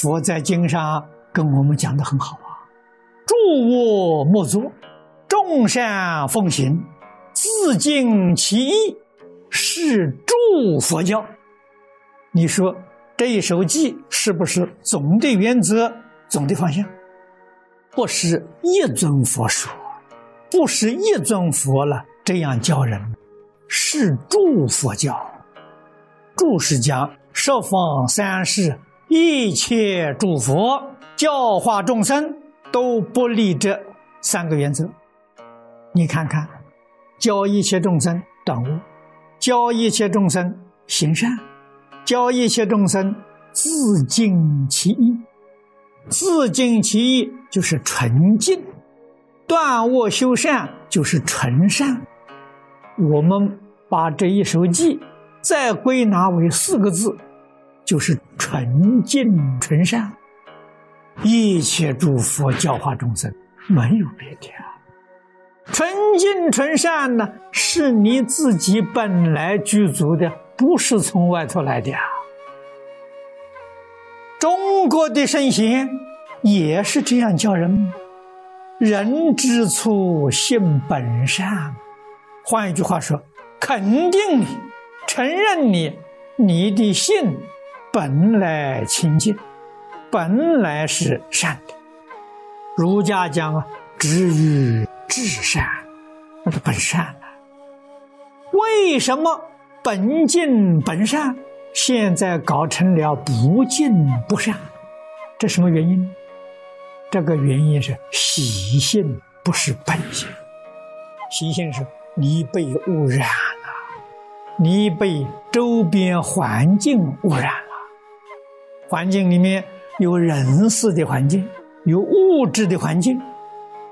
佛在经上跟我们讲的很好啊，诸恶莫作，众善奉行，自净其意，是诸佛教。你说这一首偈是不是总的原则、总的方向？不是一尊佛说，不是一尊佛了这样教人，是诸佛教。注是讲十方三世一切诸佛教化众生都不离这三个原则。你看看，教一切众生断恶，教一切众生行善，教一切众生自净其意。自净其意就是纯净，断恶修善就是纯善。我们把这一首偈再归纳为四个字，就是纯净纯善。一切诸佛教化众生，没有别的啊。纯净纯善呢，是你自己本来具足的，不是从外头来的啊。中国的圣贤也是这样教人：人之初，性本善。换一句话说，肯定你，承认你，你的性本来清净，本来是善的。儒家讲啊，止于至善，那是本善啊。为什么本净本善？现在搞成了不净不善，这什么原因？这个原因是习性，不是本性。习性是你被污染了，你被周边环境污染。环境里面有人事的环境，有物质的环境，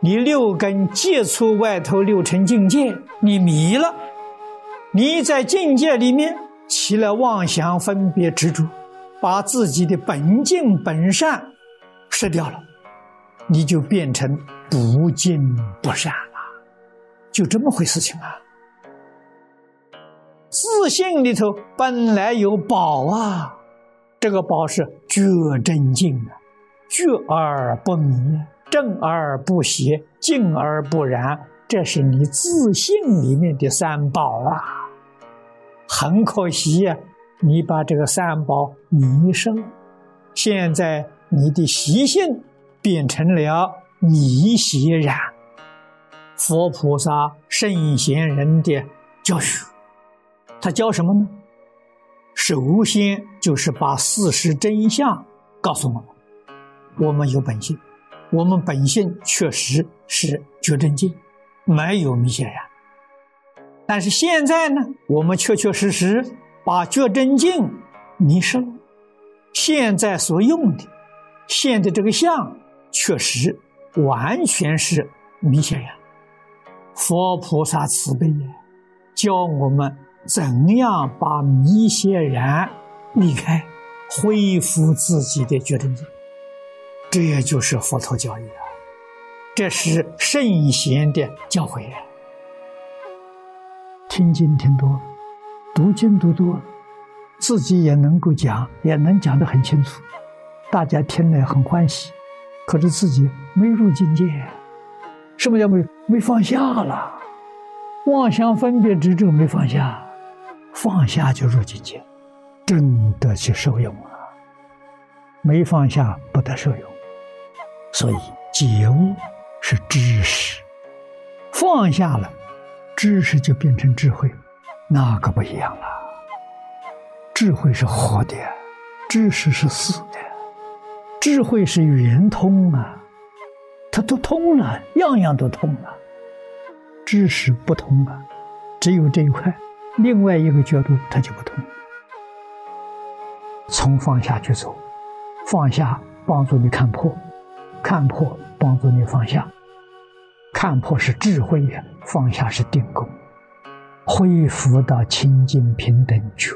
你六根接触外头六尘境界，你迷了，你在境界里面。起了妄想、分别、执着，把自己的本净本善失掉了，你就变成不净不善了，就这么回事情啊！自信里头本来有宝啊，这个宝是觉真净啊，觉而不迷，正而不邪，净而不染，这是你自信里面的三宝啊。很可惜呀，你把这个三宝迷失了。现在你的习性变成了迷邪染。佛菩萨、圣贤人的教学，他教什么呢？首先就是把事实真相告诉我们：我们有本性，我们本性确实是觉真境，没有迷邪染。但是现在呢，我们确确实实把觉真境迷失了。现在所用的现在这个相，确实完全是迷邪呀。佛菩萨慈悲呀，教我们怎样把迷邪然离开，恢复自己的觉真境。这也就是佛陀教育啊，这是圣贤的教诲。听经听多，读经读多，自己也能够讲，也能讲得很清楚，大家听了很欢喜。可是自己没入境界，什么叫没没放下了？妄想分别执着没放下，放下就入境界，真的去受用啊。没放下不得受用，所以觉悟是知识，放下了。知识就变成智慧，那可不一样了。智慧是活的，知识是死的。智慧是圆通啊，它都通了，样样都通了。知识不通啊，只有这一块，另外一个角度它就不同。从放下去走，放下帮助你看破，看破帮助你放下。看破是智慧呀，放下是定功，恢复到清净平等觉，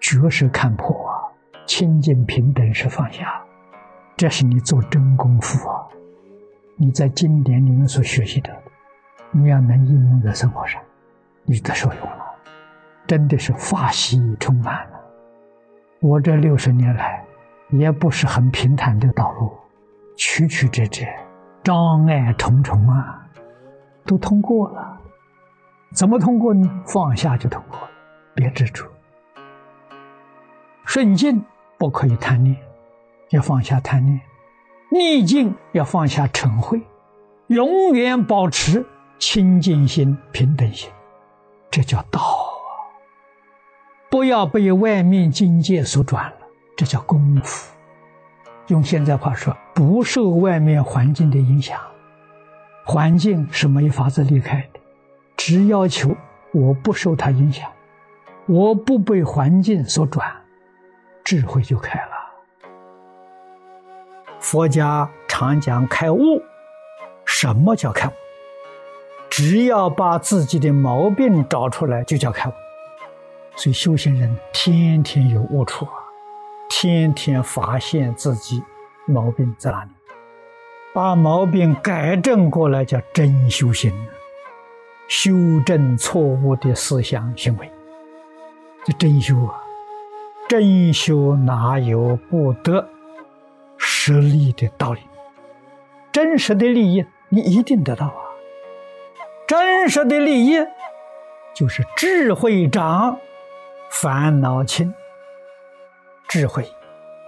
觉是看破啊，清净平等是放下，这是你做真功夫啊！你在经典里面所学习的，你要能应用在生活上，你得受用了，真的是法喜充满了。我这六十年来，也不是很平坦的道路，曲曲折折，障碍重重啊，都通过了。怎么通过呢？放下就通过了，别执着。顺境不可以贪念，要放下贪念；逆境要放下嗔恚，永远保持清净心、平等心，这叫道！不要被外面境界所转了，这叫功夫。用现在话说，不受外面环境的影响，环境是没法子离开的。只要求我不受它影响，我不被环境所转，智慧就开了。佛家常讲开悟，什么叫开悟？只要把自己的毛病找出来，就叫开悟。所以修行人天天有悟处啊，天天发现自己毛病在哪里，把毛病改正过来，叫真修行。修正错误的思想行为，这真修啊！真修哪有不得实利的道理？真实的利益你一定得到啊！真实的利益就是智慧长，烦恼轻，智慧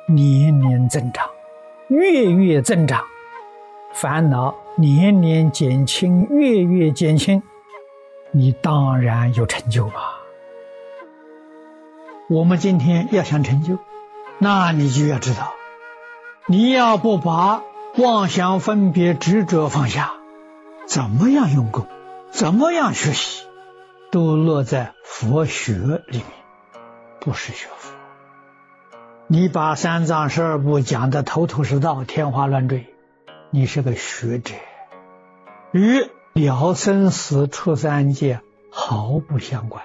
年年增长，月月增长，烦恼年年减轻，月月减轻。你当然有成就吧？我们今天要想成就，那你就要知道，你要不把妄想、分别、执着放下，怎么样用功，怎么样学习，都落在佛学里面，不是学佛。你把三藏十二部讲的头头是道、天花乱坠，你是个学者，与。了生死出三界毫不相关，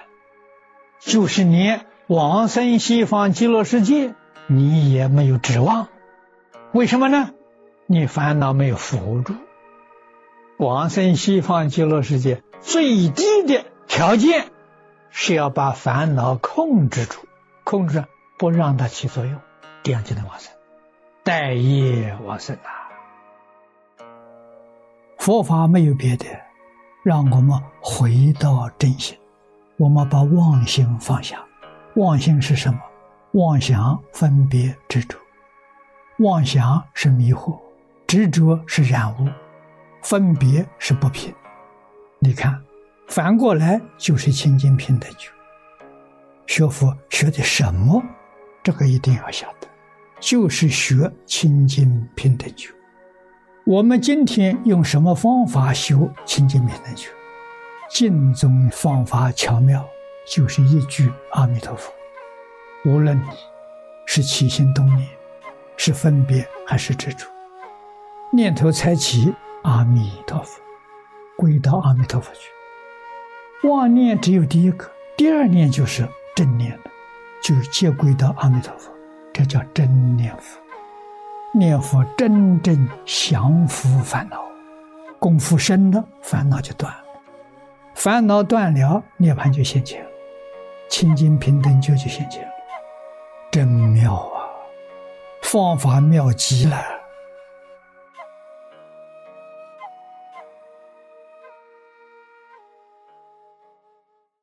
就是你往生西方极乐世界你也没有指望。为什么呢？你烦恼没有扶住。往生西方极乐世界最低的条件是要把烦恼控制住，控制不让它起作用，这样就能往生。待业往生啊！佛法没有别的，让我们回到真心。我们把妄心放下。妄心是什么？妄想、分别、执着。妄想是迷惑，执着是染污，分别是不平。你看，反过来就是清净平等觉。学佛学的什么？这个一定要晓得，就是学清净平等觉。我们今天用什么方法修清净平等觉？净宗方法巧妙，就是一句阿弥陀佛。无论你是起心动念，是分别还是执着，念头才起，阿弥陀佛，归到阿弥陀佛去。妄念只有第一个，第二念就是正念的，就是皆归到阿弥陀佛，这叫真念佛。念佛真正降伏烦恼，功夫深了，烦恼就断了；烦恼断了，涅槃就现前了，清净平等就就现前了。真妙啊，方法妙极了。